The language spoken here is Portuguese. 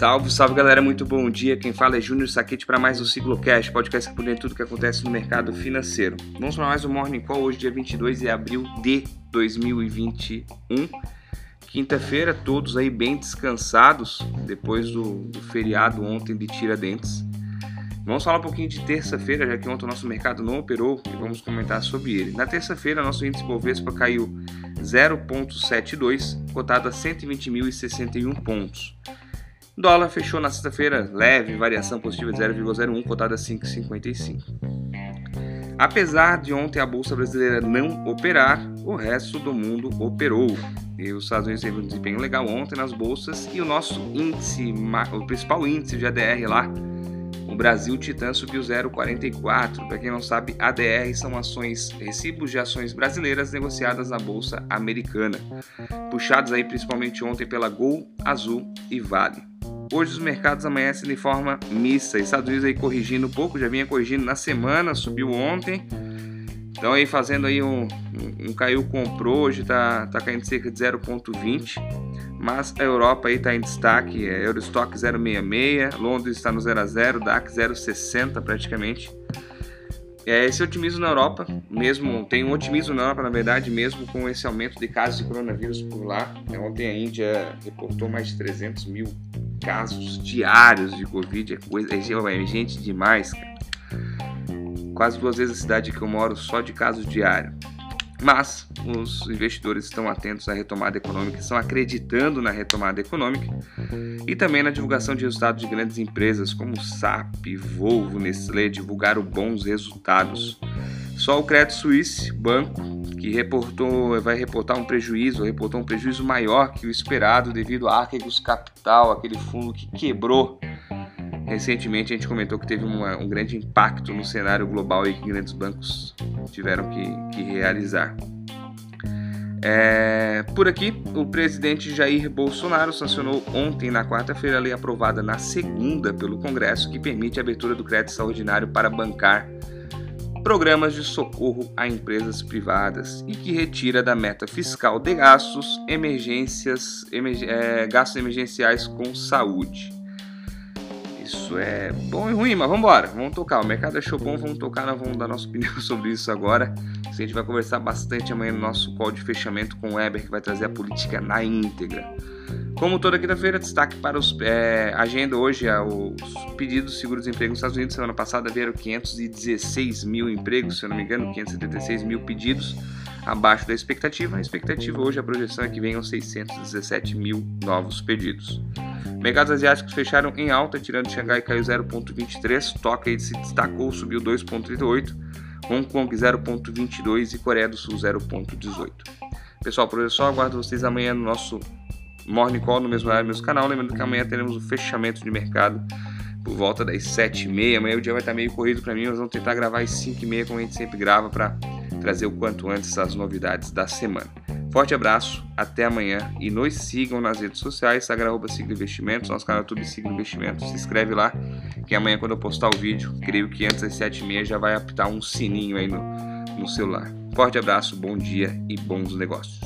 Salve, salve galera, muito bom dia. Quem fala é Júnior Saquete para mais um Ciclocast, podcast que por tudo que acontece no mercado financeiro. Vamos para mais um Morning Call hoje, dia 22 de abril de 2021. Quinta-feira, todos aí bem descansados depois do, do feriado ontem de Tiradentes. Vamos falar um pouquinho de terça-feira, já que ontem o nosso mercado não operou e vamos comentar sobre ele. Na terça-feira, nosso índice Bovespa caiu 0,72, cotado a 120.061 pontos. Dólar fechou na sexta-feira leve, variação positiva de 0,01, cotada a 5,55. Apesar de ontem a bolsa brasileira não operar, o resto do mundo operou. E os Estados Unidos teve um desempenho legal ontem nas bolsas e o nosso índice, o principal índice de ADR lá, o Brasil Titan subiu 0,44. Para quem não sabe, ADR são ações, recibos de ações brasileiras negociadas na bolsa americana, puxados aí principalmente ontem pela Gol, Azul e Vale. Hoje os mercados amanhecem de forma mista. Estados Unidos aí corrigindo um pouco, já vinha corrigindo na semana, subiu ontem. Então aí fazendo aí um, um, caiu comprou, hoje tá, tá caindo cerca de 0,20 mas a Europa aí está em destaque, é Eurostock 0,66, Londres está no 0 a 0, DAX 0,60 praticamente. É, esse otimismo na Europa, mesmo tem um otimismo na Europa, na verdade, mesmo com esse aumento de casos de coronavírus por lá. Ontem a Índia reportou mais de 300 mil casos diários de Covid, é, coisa, é gente demais, cara. Quase duas vezes a cidade que eu moro só de casos diários. Mas os investidores estão atentos à retomada econômica, estão acreditando na retomada econômica e também na divulgação de resultados de grandes empresas como SAP, Volvo, Nestlé divulgaram bons resultados. Só o Credit Suisse, banco, que reportou, vai reportar um prejuízo, reportou um prejuízo maior que o esperado devido a Archegos Capital, aquele fundo que quebrou Recentemente a gente comentou que teve uma, um grande impacto no cenário global e que grandes bancos tiveram que, que realizar. É, por aqui, o presidente Jair Bolsonaro sancionou ontem, na quarta-feira, a lei aprovada na segunda pelo Congresso que permite a abertura do crédito extraordinário para bancar programas de socorro a empresas privadas e que retira da meta fiscal de gastos emergências, emerg é, gastos emergenciais com saúde. Isso é bom e ruim, mas vamos embora, vamos tocar. O mercado achou bom, vamos tocar, nós vamos dar nossa opinião sobre isso agora. A gente vai conversar bastante amanhã no nosso call de fechamento com o Weber, que vai trazer a política na íntegra. Como toda quinta-feira, destaque para os é, agenda hoje é os pedidos de seguro-desemprego nos Estados Unidos. Semana passada vieram 516 mil empregos, se eu não me engano, 576 mil pedidos abaixo da expectativa. A expectativa hoje, a projeção é que venham 617 mil novos pedidos. Mercados asiáticos fecharam em alta, tirando Xangai caiu 0,23, Tóquio se destacou, subiu 2,38, Hong Kong 0,22 e Coreia do Sul 0,18. Pessoal, por é só, aguardo vocês amanhã no nosso Morning Call, no mesmo horário do meu canal. Lembrando que amanhã teremos o fechamento de mercado por volta das 7h30. Amanhã o dia vai estar meio corrido para mim, mas vamos tentar gravar às 5h30, como a gente sempre grava, para trazer o quanto antes as novidades da semana. Forte abraço, até amanhã e nos sigam nas redes sociais, Instagram, Sigla Investimentos, nosso canal YouTube Sigla Investimentos, se inscreve lá, que amanhã quando eu postar o vídeo, creio que antes das 7h30 já vai apitar um sininho aí no, no celular. Forte abraço, bom dia e bons negócios.